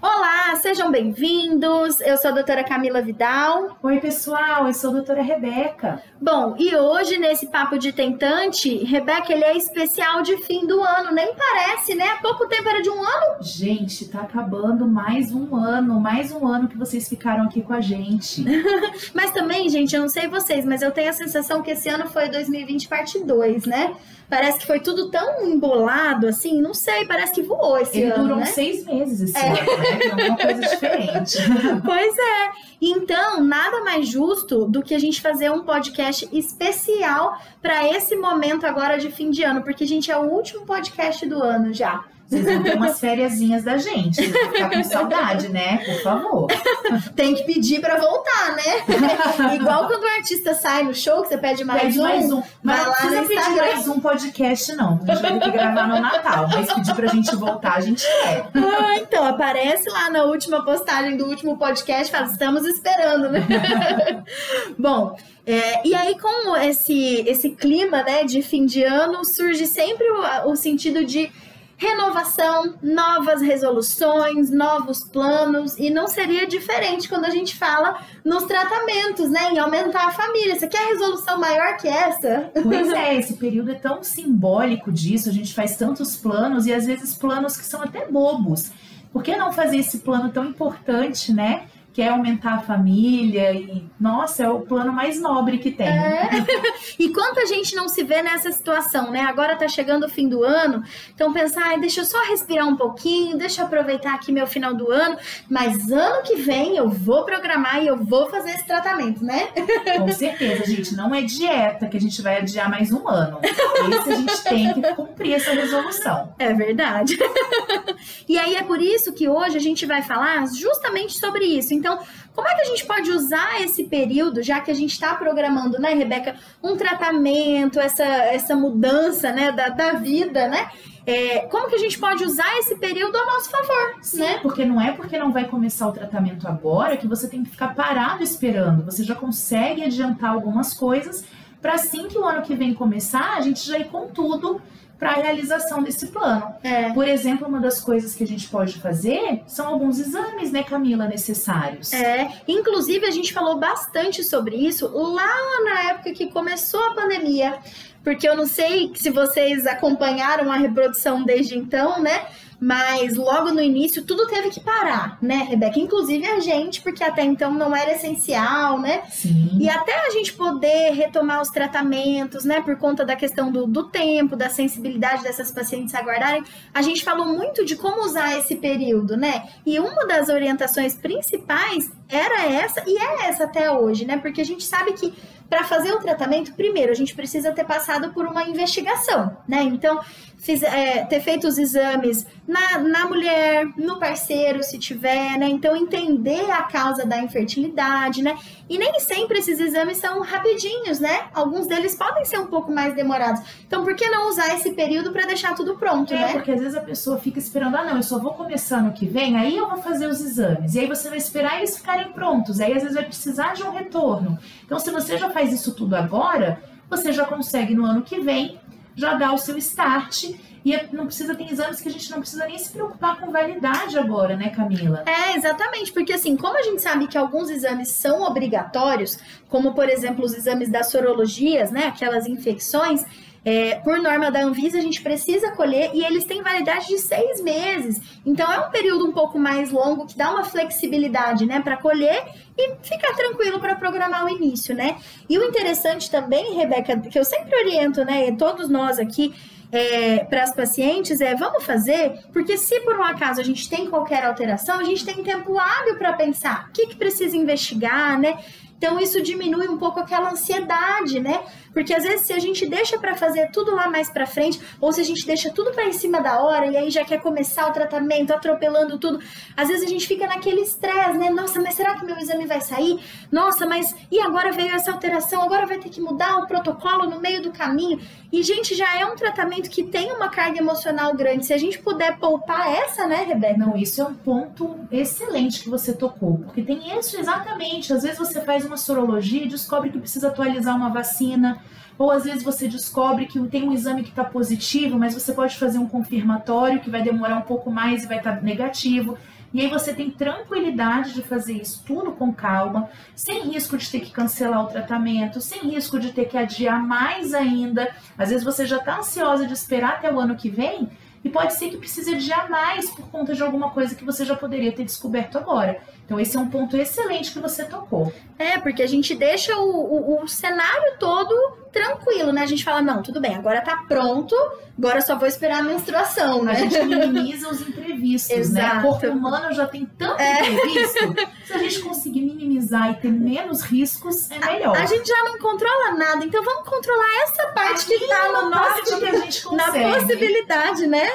Olá, sejam bem-vindos. Eu sou a doutora Camila Vidal. Oi, pessoal, eu sou a doutora Rebeca. Bom, e hoje nesse papo de tentante, Rebeca, ele é especial de fim do ano, nem parece, né? Há pouco tempo era de um ano. Gente, tá acabando mais um ano, mais um ano que vocês ficaram aqui com a gente. mas também, gente, eu não sei vocês, mas eu tenho a sensação que esse ano foi 2020 parte 2, né? Parece que foi tudo tão embolado, assim, não sei, parece que voou esse Ele ano. durou né? seis meses esse é. ano, né? É uma coisa diferente. pois é. Então, nada mais justo do que a gente fazer um podcast especial para esse momento agora de fim de ano, porque a gente é o último podcast do ano já. Vocês vão ter umas fériasinhas da gente. Vão ficar com saudade, né? Por favor. Tem que pedir pra voltar, né? Igual quando o artista sai no show, que você pede mais pede um. mais um. Mas não precisa pedir Instagram. mais um podcast, não. A gente vai ter que gravar no Natal. Mas pedir pra gente voltar, a gente quer. Ah, então, aparece lá na última postagem do último podcast, fala, estamos esperando, né? Bom, é, e aí com esse, esse clima, né, de fim de ano, surge sempre o, o sentido de renovação, novas resoluções, novos planos, e não seria diferente quando a gente fala nos tratamentos, né, em aumentar a família. Você quer resolução maior que essa? Pois é, esse período é tão simbólico disso, a gente faz tantos planos e às vezes planos que são até bobos. Por que não fazer esse plano tão importante, né? Que é aumentar a família e, nossa, é o plano mais nobre que tem. É. E quanta gente não se vê nessa situação, né? Agora tá chegando o fim do ano, então pensar, ai, deixa eu só respirar um pouquinho, deixa eu aproveitar aqui meu final do ano, mas ano que vem eu vou programar e eu vou fazer esse tratamento, né? Com certeza, gente, não é dieta que a gente vai adiar mais um ano. Esse a gente tem que cumprir essa resolução. É verdade. e aí é por isso que hoje a gente vai falar justamente sobre isso. Então, como é que a gente pode usar esse período, já que a gente está programando, né, Rebeca, um tratamento, essa, essa mudança, né, da, da vida, né? É, como que a gente pode usar esse período a nosso favor, Sim, né? porque não é porque não vai começar o tratamento agora que você tem que ficar parado esperando. Você já consegue adiantar algumas coisas para assim que o ano que vem começar, a gente já ir com tudo para a realização desse plano. É. Por exemplo, uma das coisas que a gente pode fazer são alguns exames, né, Camila, necessários. É, inclusive a gente falou bastante sobre isso lá na época que começou a pandemia, porque eu não sei se vocês acompanharam a reprodução desde então, né? Mas logo no início tudo teve que parar, né, Rebeca? Inclusive a gente, porque até então não era essencial, né? Sim. E até a gente poder retomar os tratamentos, né, por conta da questão do, do tempo, da sensibilidade dessas pacientes aguardarem, a gente falou muito de como usar esse período, né? E uma das orientações principais era essa e é essa até hoje, né? Porque a gente sabe que para fazer o tratamento, primeiro, a gente precisa ter passado por uma investigação, né? Então, fiz, é, ter feito os exames na, na mulher, no parceiro, se tiver, né? Então, entender a causa da infertilidade, né? E nem sempre esses exames são rapidinhos, né? Alguns deles podem ser um pouco mais demorados. Então, por que não usar esse período para deixar tudo pronto, É, né? porque às vezes a pessoa fica esperando, ah, não, eu só vou começar ano que vem, aí eu vou fazer os exames. E aí você vai esperar eles ficarem prontos. Aí às vezes vai precisar de um retorno. Então, se você já faz isso tudo agora, você já consegue no ano que vem já dar o seu start. E é- não precisa, tem exames que a gente não precisa nem se preocupar com validade agora, né, Camila? É, exatamente, porque assim, como a gente sabe que alguns exames são obrigatórios, como por exemplo os exames das sorologias, né, aquelas infecções, é, por norma da Anvisa a gente precisa colher e eles têm validade de seis meses. Então é um período um pouco mais longo que dá uma flexibilidade, né, para colher e ficar tranquilo para programar o início, né? E o interessante também, Rebeca, que eu sempre oriento, né, todos nós aqui é, para as pacientes é vamos fazer, porque se por um acaso a gente tem qualquer alteração, a gente tem tempo hábil para pensar o que, que precisa investigar, né? Então isso diminui um pouco aquela ansiedade, né? Porque às vezes se a gente deixa para fazer tudo lá mais para frente, ou se a gente deixa tudo para em cima da hora e aí já quer começar o tratamento, atropelando tudo, às vezes a gente fica naquele estresse, né? Nossa, mas será que meu exame vai sair? Nossa, mas e agora veio essa alteração? Agora vai ter que mudar o protocolo no meio do caminho. E gente, já é um tratamento que tem uma carga emocional grande. Se a gente puder poupar essa, né, Rebeca? Não, isso é um ponto excelente que você tocou, porque tem isso exatamente. Às vezes você faz uma sorologia e descobre que precisa atualizar uma vacina, ou às vezes você descobre que tem um exame que está positivo, mas você pode fazer um confirmatório que vai demorar um pouco mais e vai estar tá negativo. E aí você tem tranquilidade de fazer isso tudo com calma, sem risco de ter que cancelar o tratamento, sem risco de ter que adiar mais ainda. Às vezes você já está ansiosa de esperar até o ano que vem e pode ser que precise adiar mais por conta de alguma coisa que você já poderia ter descoberto agora. Então, esse é um ponto excelente que você tocou. É, porque a gente deixa o, o, o cenário todo tranquilo, né? A gente fala, não, tudo bem, agora tá pronto, agora só vou esperar a menstruação, né? A gente minimiza os imprevistos, Exato. né? O corpo humano já tem tanto é. imprevisto, se a gente conseguir minimizar e ter menos riscos, é melhor. A, a gente já não controla nada, então vamos controlar essa parte a que tá no nosso... que a gente consegue. Na possibilidade, né?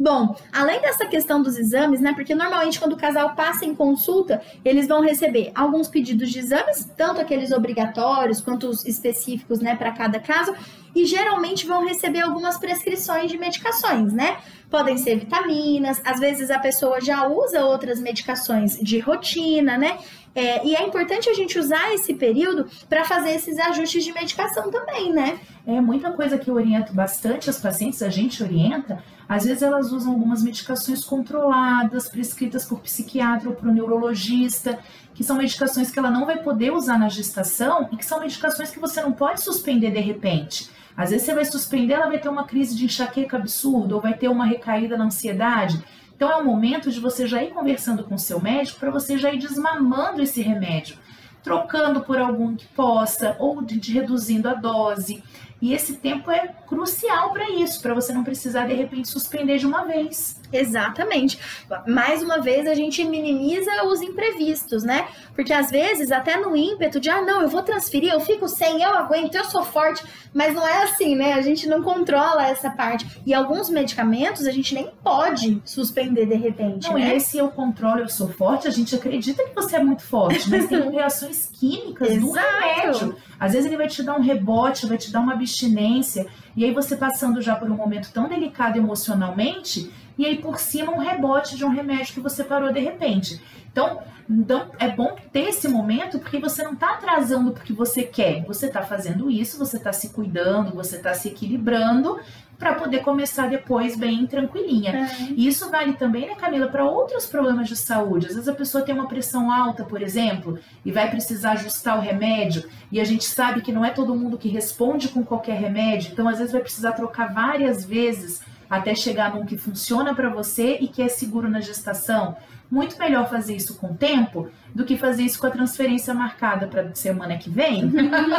Bom, além dessa questão dos exames, né? Porque normalmente quando o casal passa em consulta, eles vão receber alguns pedidos de exames, tanto aqueles obrigatórios quanto os específicos, né, para cada caso, e geralmente vão receber algumas prescrições de medicações, né? Podem ser vitaminas, às vezes a pessoa já usa outras medicações de rotina, né? É, e é importante a gente usar esse período para fazer esses ajustes de medicação também, né? É muita coisa que eu oriento bastante as pacientes, a gente orienta. Às vezes elas usam algumas medicações controladas, prescritas por psiquiatra ou por neurologista, que são medicações que ela não vai poder usar na gestação e que são medicações que você não pode suspender de repente. Às vezes você vai suspender, ela vai ter uma crise de enxaqueca absurda ou vai ter uma recaída na ansiedade. Então é o momento de você já ir conversando com o seu médico para você já ir desmamando esse remédio, trocando por algum que possa ou de, de reduzindo a dose. E esse tempo é crucial para isso, para você não precisar de repente suspender de uma vez. Exatamente. Mais uma vez a gente minimiza os imprevistos, né? Porque às vezes até no ímpeto de ah, não, eu vou transferir, eu fico sem, eu aguento, eu sou forte, mas não é assim, né? A gente não controla essa parte. E alguns medicamentos a gente nem pode suspender de repente, não, né? E esse eu controlo, eu sou forte, a gente acredita que você é muito forte, mas tem reações químicas do remédio. Às vezes ele vai te dar um rebote, vai te dar uma abstinência, e aí você passando já por um momento tão delicado emocionalmente, e aí por cima um rebote de um remédio que você parou de repente. Então, então é bom ter esse momento porque você não está atrasando porque você quer, você está fazendo isso, você está se cuidando, você está se equilibrando para poder começar depois bem tranquilinha. É. E isso vale também, né, Camila, para outros problemas de saúde. Às vezes a pessoa tem uma pressão alta, por exemplo, e vai precisar ajustar o remédio, e a gente sabe que não é todo mundo que responde com qualquer remédio, então às vezes vai precisar trocar várias vezes até chegar num que funciona para você e que é seguro na gestação. Muito melhor fazer isso com o tempo do que fazer isso com a transferência marcada para semana que vem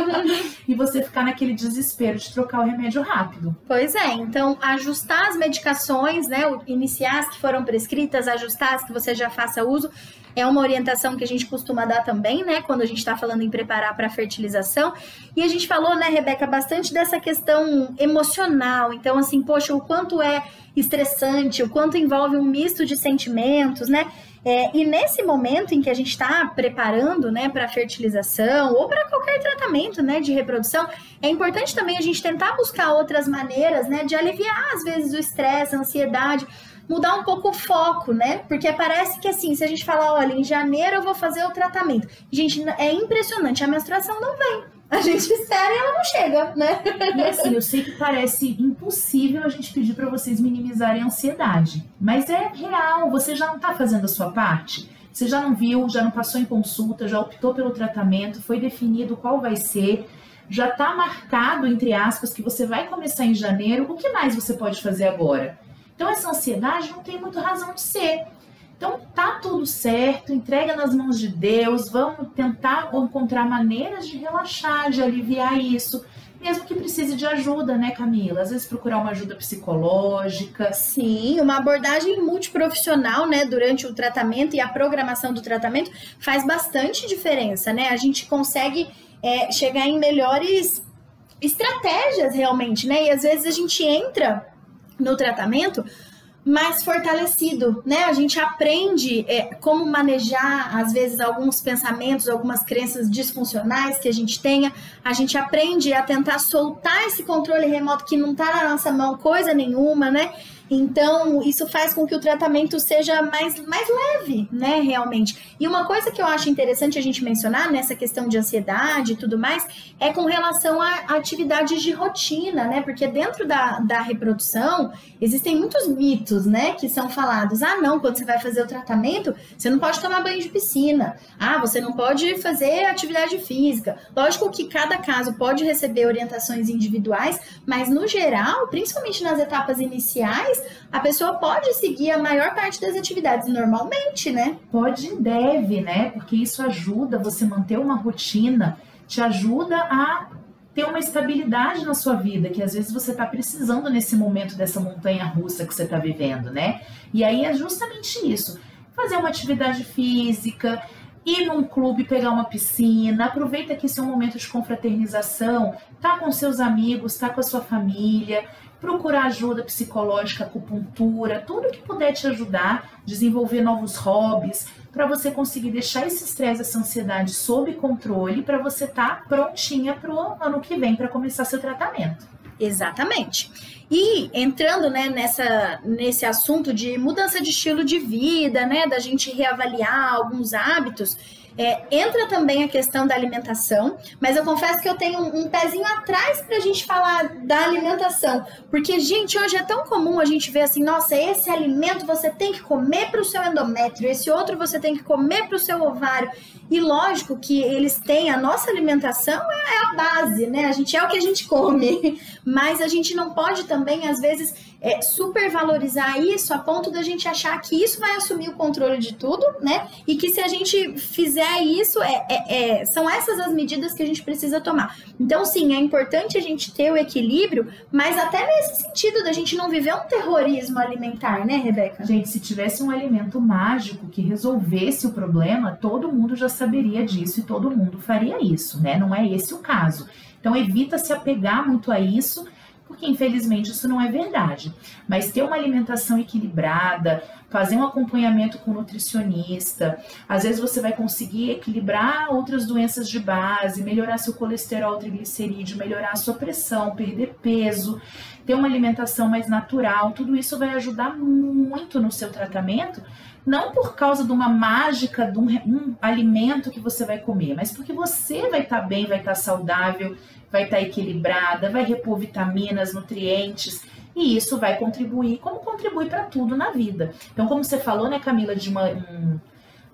e você ficar naquele desespero de trocar o remédio rápido. Pois é, então ajustar as medicações, né, iniciar as que foram prescritas, ajustar as que você já faça uso é uma orientação que a gente costuma dar também, né, quando a gente está falando em preparar para fertilização. E a gente falou, né, Rebeca, bastante dessa questão emocional. Então, assim, poxa, o quanto é estressante, o quanto envolve um misto de sentimentos, né? É, e nesse momento em que a gente está preparando né, para fertilização ou para qualquer tratamento né, de reprodução, é importante também a gente tentar buscar outras maneiras né, de aliviar, às vezes, o estresse, a ansiedade mudar um pouco o foco, né? Porque parece que assim, se a gente falar, olha, em janeiro eu vou fazer o tratamento. Gente, é impressionante, a menstruação não vem. A gente espera e ela não chega, né? E assim, eu sei que parece impossível a gente pedir para vocês minimizarem a ansiedade, mas é real, você já não tá fazendo a sua parte. Você já não viu, já não passou em consulta, já optou pelo tratamento, foi definido qual vai ser, já está marcado, entre aspas, que você vai começar em janeiro. O que mais você pode fazer agora? Então, essa ansiedade não tem muito razão de ser. Então, tá tudo certo, entrega nas mãos de Deus, vamos tentar encontrar maneiras de relaxar, de aliviar isso. Mesmo que precise de ajuda, né, Camila? Às vezes procurar uma ajuda psicológica. Sim, uma abordagem multiprofissional, né, durante o tratamento e a programação do tratamento faz bastante diferença, né? A gente consegue é, chegar em melhores estratégias realmente, né? E às vezes a gente entra no tratamento mais fortalecido, né? A gente aprende é, como manejar, às vezes, alguns pensamentos, algumas crenças disfuncionais que a gente tenha. A gente aprende a tentar soltar esse controle remoto que não tá na nossa mão coisa nenhuma, né? Então, isso faz com que o tratamento seja mais, mais leve, né, realmente. E uma coisa que eu acho interessante a gente mencionar nessa questão de ansiedade e tudo mais é com relação a atividades de rotina, né? Porque dentro da, da reprodução existem muitos mitos, né, que são falados. Ah, não, quando você vai fazer o tratamento, você não pode tomar banho de piscina. Ah, você não pode fazer atividade física. Lógico que cada caso pode receber orientações individuais, mas no geral, principalmente nas etapas iniciais, a pessoa pode seguir a maior parte das atividades normalmente, né? Pode e deve, né? Porque isso ajuda você manter uma rotina, te ajuda a ter uma estabilidade na sua vida, que às vezes você está precisando nesse momento dessa montanha russa que você está vivendo, né? E aí é justamente isso. Fazer uma atividade física, ir num clube pegar uma piscina, aproveita que esse é um momento de confraternização, tá com seus amigos, tá com a sua família, procurar ajuda psicológica, acupuntura, tudo que puder te ajudar, desenvolver novos hobbies, para você conseguir deixar esse estresse, essa ansiedade sob controle, para você estar tá prontinha para o ano que vem para começar seu tratamento. Exatamente. E entrando né, nessa, nesse assunto de mudança de estilo de vida, né, da gente reavaliar alguns hábitos, é, entra também a questão da alimentação, mas eu confesso que eu tenho um, um pezinho atrás para a gente falar da alimentação, porque, gente, hoje é tão comum a gente ver assim, nossa, esse alimento você tem que comer para o seu endométrio, esse outro você tem que comer para o seu ovário. E lógico que eles têm, a nossa alimentação é, é a base, né? A gente é o que a gente come, mas a gente não pode também, às vezes, é, supervalorizar isso a ponto da gente achar que isso vai assumir o controle de tudo, né? E que se a gente fizer isso, é, é, é, são essas as medidas que a gente precisa tomar. Então, sim, é importante a gente ter o equilíbrio, mas até nesse sentido da gente não viver um terrorismo alimentar, né, Rebeca? Gente, se tivesse um alimento mágico que resolvesse o problema, todo mundo já saberia disso e todo mundo faria isso, né? Não é esse o caso. Então, evita se apegar muito a isso porque infelizmente isso não é verdade. Mas ter uma alimentação equilibrada, fazer um acompanhamento com nutricionista, às vezes você vai conseguir equilibrar outras doenças de base, melhorar seu colesterol, triglicerídeo, melhorar a sua pressão, perder peso, ter uma alimentação mais natural, tudo isso vai ajudar muito no seu tratamento não por causa de uma mágica de um, um, alimento que você vai comer, mas porque você vai estar tá bem, vai estar tá saudável, vai estar tá equilibrada, vai repor vitaminas, nutrientes. E isso vai contribuir, como contribui para tudo na vida. Então, como você falou, né, Camila, de uma, um,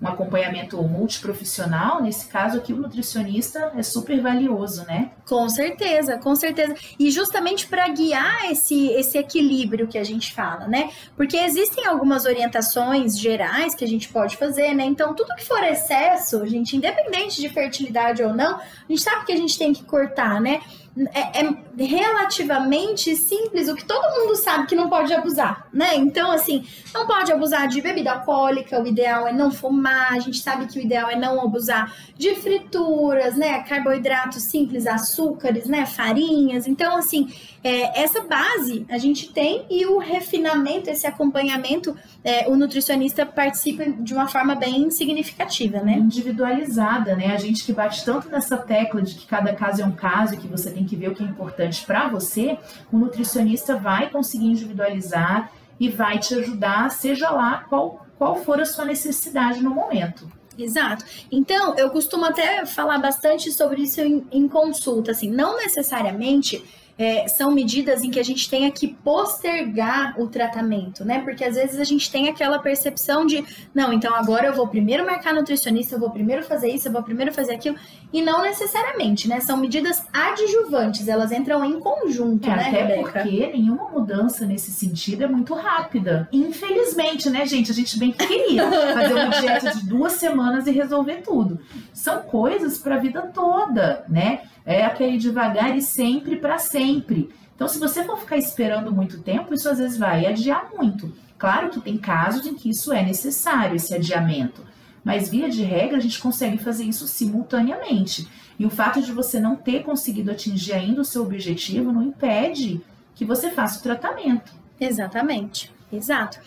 um acompanhamento multiprofissional, nesse caso aqui o nutricionista é super valioso, né? Com certeza, com certeza. E justamente para guiar esse, esse equilíbrio que a gente fala, né? Porque existem algumas orientações gerais que a gente pode fazer, né? Então, tudo que for excesso, gente, independente de fertilidade ou não, a gente sabe que a gente tem que cortar, né? É, é, relativamente simples, o que todo mundo sabe que não pode abusar, né? Então, assim, não pode abusar de bebida alcoólica, o ideal é não fumar, a gente sabe que o ideal é não abusar de frituras, né? Carboidratos simples, açúcares, né? Farinhas. Então, assim, é, essa base a gente tem e o refinamento, esse acompanhamento, é, o nutricionista participa de uma forma bem significativa, né? Individualizada, né? A gente que bate tanto nessa tecla de que cada caso é um caso e que você que ver o que é importante para você, o nutricionista vai conseguir individualizar e vai te ajudar, seja lá qual, qual for a sua necessidade no momento. Exato. Então, eu costumo até falar bastante sobre isso em, em consulta, assim, não necessariamente é, são medidas em que a gente tenha que postergar o tratamento, né? Porque às vezes a gente tem aquela percepção de, não, então agora eu vou primeiro marcar nutricionista, eu vou primeiro fazer isso, eu vou primeiro fazer aquilo, e não necessariamente, né? São medidas adjuvantes, elas entram em conjunto, é, né, até Rebeca? porque nenhuma mudança nesse sentido é muito rápida. Infelizmente, né, gente? A gente bem queria fazer uma dieta de duas semanas e resolver tudo. São coisas para a vida toda, né? É aquele devagar e sempre para sempre. Então, se você for ficar esperando muito tempo, isso às vezes vai adiar muito. Claro que tem casos em que isso é necessário, esse adiamento. Mas via de regra a gente consegue fazer isso simultaneamente. E o fato de você não ter conseguido atingir ainda o seu objetivo não impede que você faça o tratamento. Exatamente, exato.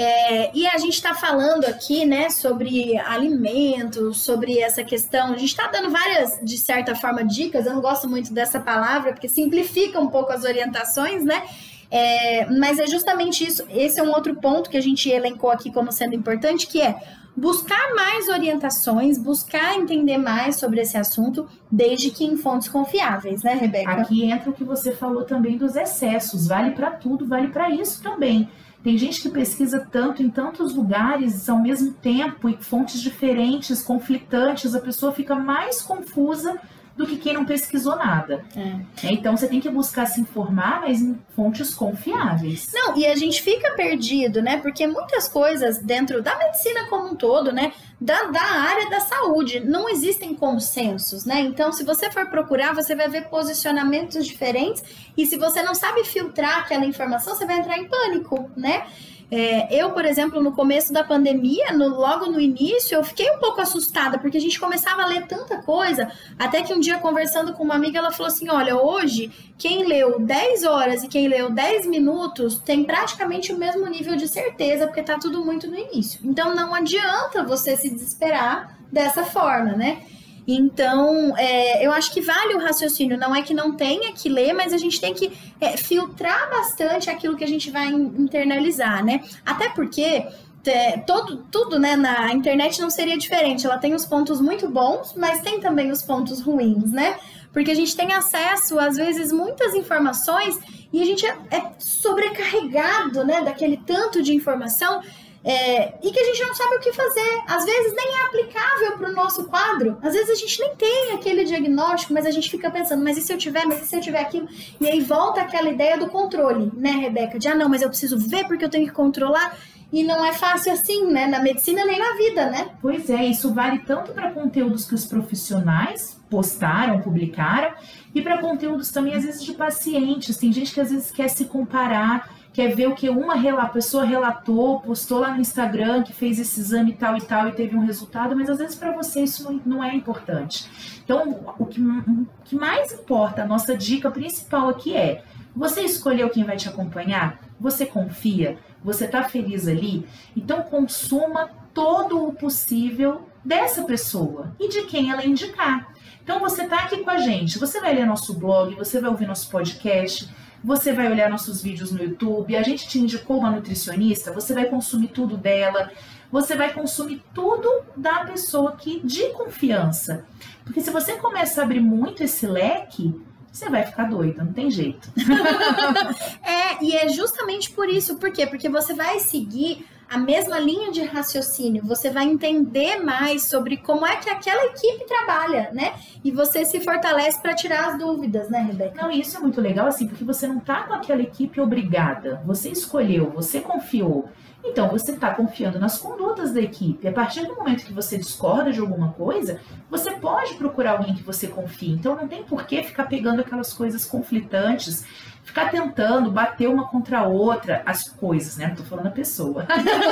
É, e a gente está falando aqui, né, sobre alimentos, sobre essa questão. A gente está dando várias, de certa forma, dicas. Eu não gosto muito dessa palavra, porque simplifica um pouco as orientações, né? É, mas é justamente isso. Esse é um outro ponto que a gente elencou aqui como sendo importante, que é buscar mais orientações, buscar entender mais sobre esse assunto, desde que em fontes confiáveis, né, Rebeca? Aqui entra o que você falou também dos excessos. Vale para tudo, vale para isso também. Tem gente que pesquisa tanto em tantos lugares ao mesmo tempo e fontes diferentes, conflitantes, a pessoa fica mais confusa do que quem não pesquisou nada. É. é. Então você tem que buscar se informar, mas em fontes confiáveis. Não, e a gente fica perdido, né? Porque muitas coisas dentro da medicina como um todo, né? Da, da área da saúde, não existem consensos, né? Então, se você for procurar, você vai ver posicionamentos diferentes, e se você não sabe filtrar aquela informação, você vai entrar em pânico, né? É, eu, por exemplo, no começo da pandemia, no, logo no início, eu fiquei um pouco assustada, porque a gente começava a ler tanta coisa, até que um dia, conversando com uma amiga, ela falou assim: olha, hoje, quem leu 10 horas e quem leu 10 minutos tem praticamente o mesmo nível de certeza, porque tá tudo muito no início. Então não adianta você se desesperar dessa forma, né? Então, é, eu acho que vale o raciocínio. Não é que não tenha que ler, mas a gente tem que é, filtrar bastante aquilo que a gente vai internalizar, né? Até porque é, todo, tudo né, na internet não seria diferente. Ela tem os pontos muito bons, mas tem também os pontos ruins, né? Porque a gente tem acesso, às vezes, muitas informações e a gente é, é sobrecarregado, né, daquele tanto de informação é, e que a gente não sabe o que fazer. Às vezes nem é aplicável para o nosso quadro. Às vezes a gente nem tem aquele diagnóstico, mas a gente fica pensando, mas e se eu tiver, mas e se eu tiver aquilo? E aí volta aquela ideia do controle, né, Rebeca? De ah, não, mas eu preciso ver porque eu tenho que controlar. E não é fácil assim, né? Na medicina nem na vida, né? Pois é, isso vale tanto para conteúdos que os profissionais postaram, publicaram, e para conteúdos também, às vezes, de pacientes. Tem gente que às vezes quer se comparar quer ver o que uma pessoa relatou, postou lá no Instagram que fez esse exame tal e tal e teve um resultado, mas às vezes para você isso não, é importante. Então, o que, o que mais importa, a nossa dica principal aqui é: você escolheu quem vai te acompanhar? Você confia? Você está feliz ali? Então, consuma todo o possível dessa pessoa e de quem ela indicar. Então, você está aqui com a gente, você vai ler nosso blog, você vai ouvir nosso podcast você vai olhar nossos vídeos no YouTube, a gente te indicou uma nutricionista, você vai consumir tudo dela, você vai consumir tudo da pessoa que de confiança. Porque se você começa a abrir muito esse leque, você vai ficar doido, não tem jeito. é, e é justamente por isso, por quê? Porque você vai seguir a mesma linha de raciocínio, você vai entender mais sobre como é que aquela equipe trabalha, né? E você se fortalece para tirar as dúvidas, né, Rebeca? Não, isso é muito legal, assim, porque você não tá com aquela equipe obrigada. Você escolheu, você confiou. Então, você está confiando nas condutas da equipe. A partir do momento que você discorda de alguma coisa, você pode procurar alguém que você confie. Então, não tem por que ficar pegando aquelas coisas conflitantes ficar tentando bater uma contra a outra as coisas, né? Não tô falando a pessoa.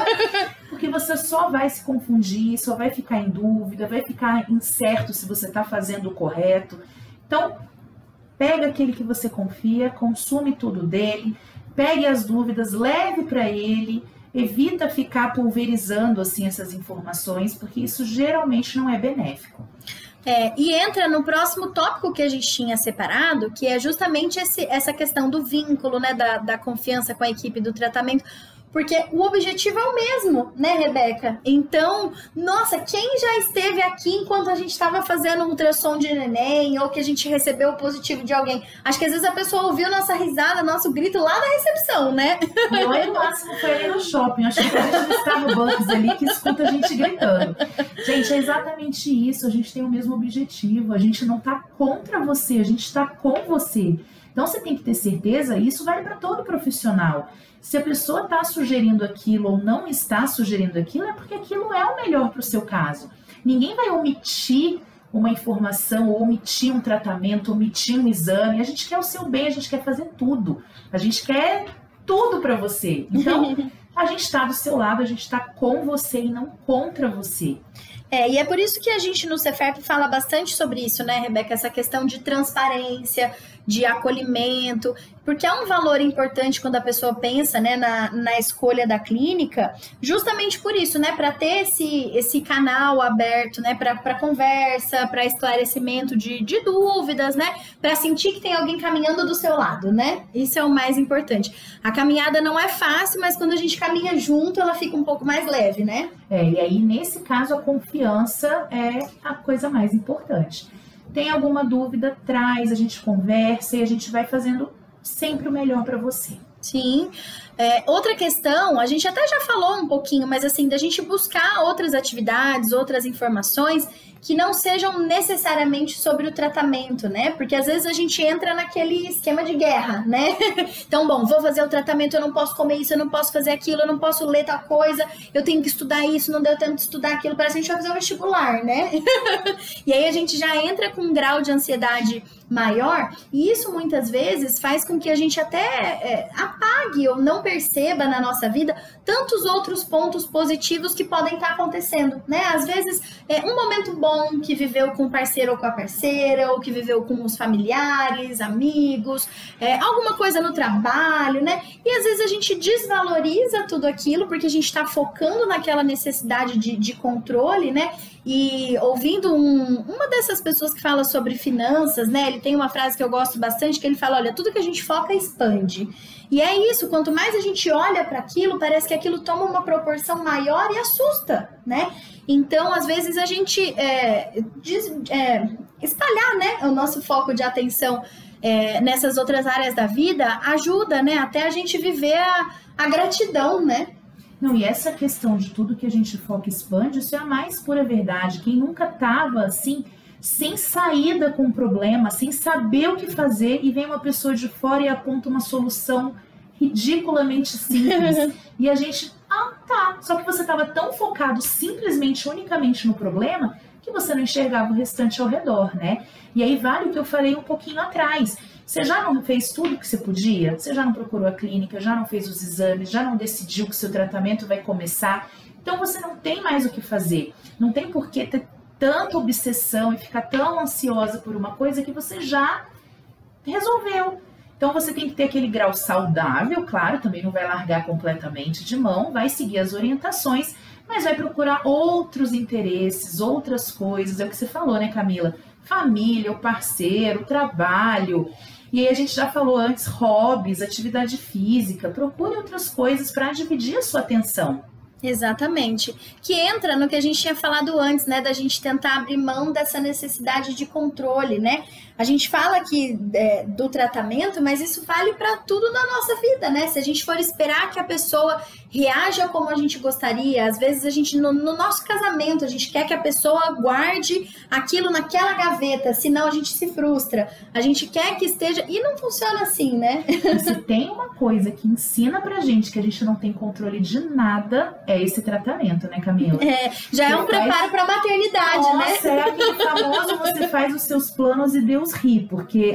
Porque você só vai se confundir, só vai ficar em dúvida, vai ficar incerto se você está fazendo o correto. Então, pega aquele que você confia, consome tudo dele, pegue as dúvidas, leve para ele, evita ficar pulverizando assim essas informações, porque isso geralmente não é benéfico. É, e entra no próximo tópico que a gente tinha separado, que é justamente esse, essa questão do vínculo, né, da, da confiança com a equipe do tratamento porque o objetivo é o mesmo, né, Rebeca? Então, nossa, quem já esteve aqui enquanto a gente estava fazendo um ultrassom de neném ou que a gente recebeu o positivo de alguém? Acho que às vezes a pessoa ouviu nossa risada, nosso grito lá da recepção, né? Não é máximo foi ali no shopping. Acho que a gente está no Bucks ali que escuta a gente gritando. Gente, é exatamente isso. A gente tem o mesmo objetivo. A gente não está contra você, a gente está com você. Então você tem que ter certeza, e isso vale para todo profissional. Se a pessoa está sugerindo aquilo ou não está sugerindo aquilo, é porque aquilo é o melhor para o seu caso. Ninguém vai omitir uma informação, ou omitir um tratamento, omitir um exame. A gente quer o seu bem, a gente quer fazer tudo. A gente quer tudo para você. Então, a gente está do seu lado, a gente está com você e não contra você. É, e é por isso que a gente no Cefep fala bastante sobre isso, né, Rebeca? Essa questão de transparência, de acolhimento, porque é um valor importante quando a pessoa pensa né, na, na escolha da clínica, justamente por isso, né? Para ter esse, esse canal aberto, né? Para conversa, para esclarecimento de, de dúvidas, né? Para sentir que tem alguém caminhando do seu lado, né? Isso é o mais importante. A caminhada não é fácil, mas quando a gente caminha junto, ela fica um pouco mais leve, né? É, e aí, nesse caso, a confiança é a coisa mais importante. Tem alguma dúvida, traz, a gente conversa e a gente vai fazendo sempre o melhor para você. Sim. É, outra questão, a gente até já falou um pouquinho, mas assim, da gente buscar outras atividades, outras informações que não sejam necessariamente sobre o tratamento, né? Porque às vezes a gente entra naquele esquema de guerra, né? Então, bom, vou fazer o tratamento, eu não posso comer isso, eu não posso fazer aquilo, eu não posso ler tal coisa, eu tenho que estudar isso, não deu tempo de estudar aquilo, parece que a gente vai fazer o vestibular, né? e aí a gente já entra com um grau de ansiedade maior, e isso muitas vezes faz com que a gente até é, apague ou não perceba na nossa vida tantos outros pontos positivos que podem estar acontecendo, né? Às vezes, é um momento bom que viveu com o parceiro ou com a parceira, ou que viveu com os familiares, amigos, é, alguma coisa no trabalho, né? E às vezes a gente desvaloriza tudo aquilo porque a gente está focando naquela necessidade de, de controle, né? E ouvindo um, uma dessas pessoas que fala sobre finanças, né? Ele tem uma frase que eu gosto bastante que ele fala: olha, tudo que a gente foca expande. E é isso, quanto mais a gente olha para aquilo, parece que aquilo toma uma proporção maior e assusta, né? Então, às vezes, a gente é, diz, é, espalhar né, o nosso foco de atenção é, nessas outras áreas da vida ajuda, né? Até a gente viver a, a gratidão, né? Não, e essa questão de tudo que a gente foca expande, isso é a mais pura verdade. Quem nunca tava assim, sem saída com o problema, sem saber o que fazer, e vem uma pessoa de fora e aponta uma solução ridiculamente simples. e a gente, ah, tá. Só que você estava tão focado simplesmente, unicamente no problema, que você não enxergava o restante ao redor, né? E aí vale o que eu falei um pouquinho atrás. Você já não fez tudo que você podia? Você já não procurou a clínica, já não fez os exames, já não decidiu que seu tratamento vai começar? Então você não tem mais o que fazer. Não tem por que ter tanta obsessão e ficar tão ansiosa por uma coisa que você já resolveu. Então você tem que ter aquele grau saudável, claro, também não vai largar completamente de mão, vai seguir as orientações, mas vai procurar outros interesses, outras coisas, é o que você falou, né, Camila? Família, o parceiro, o trabalho, e aí a gente já falou antes, hobbies, atividade física, procure outras coisas para dividir a sua atenção. Exatamente. Que entra no que a gente tinha falado antes, né? Da gente tentar abrir mão dessa necessidade de controle, né? A gente fala aqui é, do tratamento, mas isso vale para tudo na nossa vida, né? Se a gente for esperar que a pessoa reaja como a gente gostaria, às vezes a gente, no, no nosso casamento, a gente quer que a pessoa guarde aquilo naquela gaveta, senão a gente se frustra. A gente quer que esteja. E não funciona assim, né? Se tem uma coisa que ensina pra gente que a gente não tem controle de nada, é esse tratamento, né, Camila? É, já é um faz... preparo pra maternidade, Nossa, né? É aquele famoso você faz os seus planos e Deus ri, porque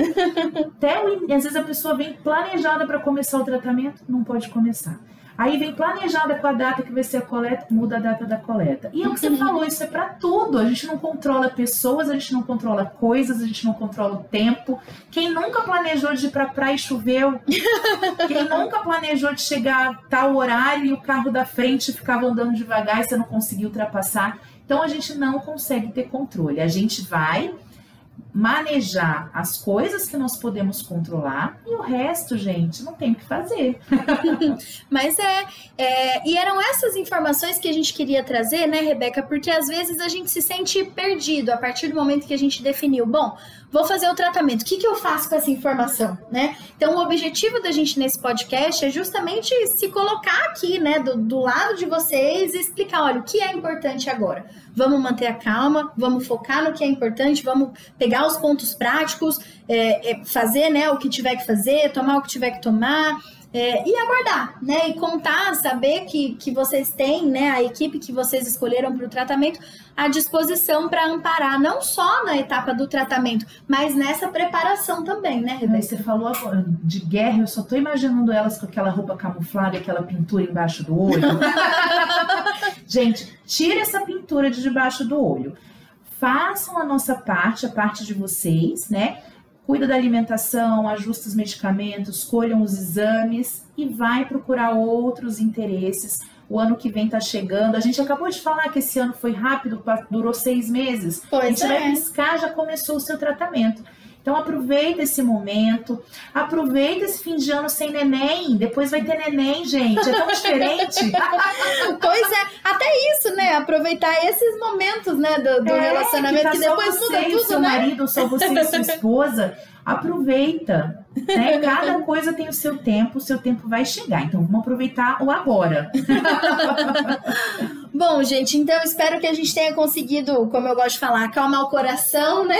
até o... às vezes a pessoa vem planejada para começar o tratamento, não pode começar. Aí vem planejada com a data que vai ser a coleta, muda a data da coleta. E é o que você falou, isso é para tudo. A gente não controla pessoas, a gente não controla coisas, a gente não controla o tempo. Quem nunca planejou de ir pra praia e choveu? Quem nunca planejou de chegar a tal horário e o carro da frente ficava andando devagar e você não conseguiu ultrapassar? Então a gente não consegue ter controle. A gente vai manejar as coisas que nós podemos controlar e o resto, gente, não tem o que fazer. Mas é, é, e eram essas informações que a gente queria trazer, né, Rebeca? Porque às vezes a gente se sente perdido a partir do momento que a gente definiu, bom, vou fazer o tratamento, o que, que eu faço com essa informação, né? Então, o objetivo da gente nesse podcast é justamente se colocar aqui, né, do, do lado de vocês e explicar, olha, o que é importante agora. Vamos manter a calma, vamos focar no que é importante, vamos pegar os pontos práticos, é, é, fazer, né, o que tiver que fazer, tomar o que tiver que tomar, é, e aguardar, né? E contar, saber que, que vocês têm, né? A equipe que vocês escolheram para o tratamento à disposição para amparar, não só na etapa do tratamento, mas nessa preparação também, né, Rebeca? Você falou agora de guerra, eu só tô imaginando elas com aquela roupa camuflada, aquela pintura embaixo do olho. Gente, tira essa pintura de debaixo do olho. Façam a nossa parte, a parte de vocês, né? cuida da alimentação, ajusta os medicamentos, escolham os exames e vai procurar outros interesses. O ano que vem está chegando. A gente acabou de falar que esse ano foi rápido, durou seis meses. Pois a gente é. vai piscar, já começou o seu tratamento. Então aproveita esse momento, aproveita esse fim de ano sem neném, depois vai ter neném, gente, é tão diferente. pois é, até isso, né? Aproveitar esses momentos, né, do, do é, relacionamento que, tá que depois muda tudo, seu né? marido, só você e sua esposa, aproveita. Né? Cada coisa tem o seu tempo, o seu tempo vai chegar. Então vamos aproveitar o agora. Bom, gente, então espero que a gente tenha conseguido, como eu gosto de falar, acalmar o coração, né?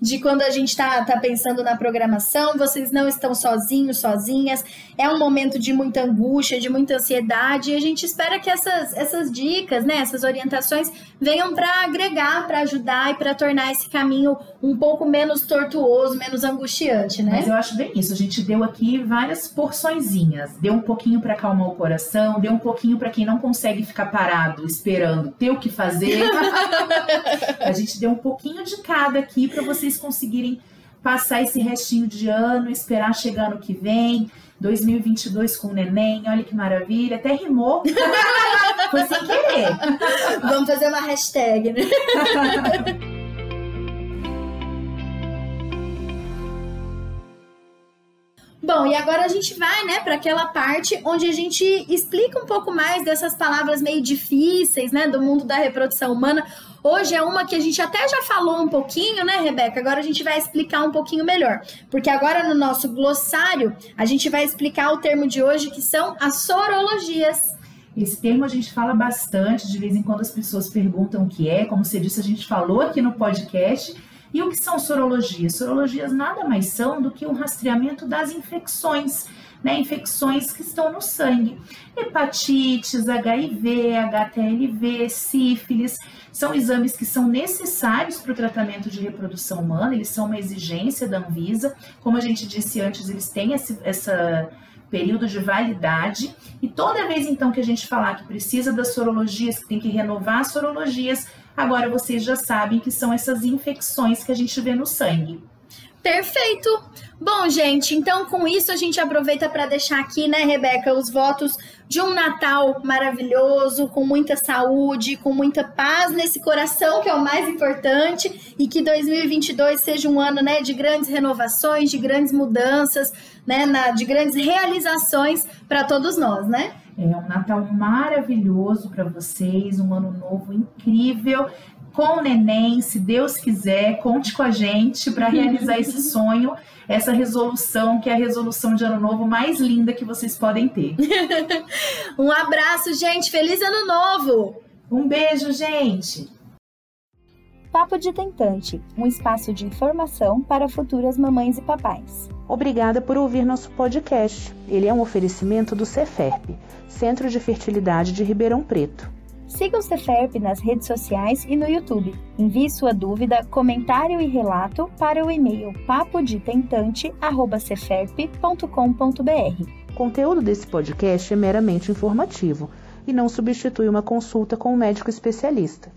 De quando a gente tá, tá pensando na programação. Vocês não estão sozinhos, sozinhas. É um momento de muita angústia, de muita ansiedade. E a gente espera que essas, essas dicas, né? Essas orientações venham para agregar, para ajudar e para tornar esse caminho um pouco menos tortuoso, menos angustiante, né? Acho bem isso. A gente deu aqui várias porçõezinhas. Deu um pouquinho para acalmar o coração, deu um pouquinho para quem não consegue ficar parado esperando ter o que fazer. a gente deu um pouquinho de cada aqui para vocês conseguirem passar esse restinho de ano, esperar chegar no que vem. 2022 com o neném, olha que maravilha, até rimou. Foi sem querer. Vamos fazer uma hashtag, né? Bom, e agora a gente vai, né, para aquela parte onde a gente explica um pouco mais dessas palavras meio difíceis, né, do mundo da reprodução humana. Hoje é uma que a gente até já falou um pouquinho, né, Rebeca? Agora a gente vai explicar um pouquinho melhor. Porque agora no nosso glossário, a gente vai explicar o termo de hoje, que são as sorologias. Esse termo a gente fala bastante, de vez em quando as pessoas perguntam o que é, como você disse, a gente falou aqui no podcast. E o que são sorologias? Sorologias nada mais são do que um rastreamento das infecções, né? Infecções que estão no sangue. Hepatites, HIV, HTLV, sífilis, são exames que são necessários para o tratamento de reprodução humana, eles são uma exigência da Anvisa. Como a gente disse antes, eles têm esse, essa período de validade. E toda vez então que a gente falar que precisa das sorologias, que tem que renovar as sorologias, Agora vocês já sabem que são essas infecções que a gente vê no sangue. Perfeito! Bom, gente, então com isso a gente aproveita para deixar aqui, né, Rebeca, os votos de um Natal maravilhoso, com muita saúde, com muita paz nesse coração, que é o mais importante, e que 2022 seja um ano, né, de grandes renovações, de grandes mudanças, né, na, de grandes realizações para todos nós, né? É um Natal maravilhoso para vocês, um ano novo incrível. Com o neném, se Deus quiser, conte com a gente para realizar esse sonho, essa resolução, que é a resolução de ano novo mais linda que vocês podem ter. um abraço, gente. Feliz ano novo! Um beijo, gente! Papo de Tentante um espaço de informação para futuras mamães e papais. Obrigada por ouvir nosso podcast. Ele é um oferecimento do Ceferp, Centro de Fertilidade de Ribeirão Preto. Siga o Ceferp nas redes sociais e no YouTube. Envie sua dúvida, comentário e relato para o e-mail papodetentante@ceferp.com.br. O conteúdo desse podcast é meramente informativo e não substitui uma consulta com um médico especialista.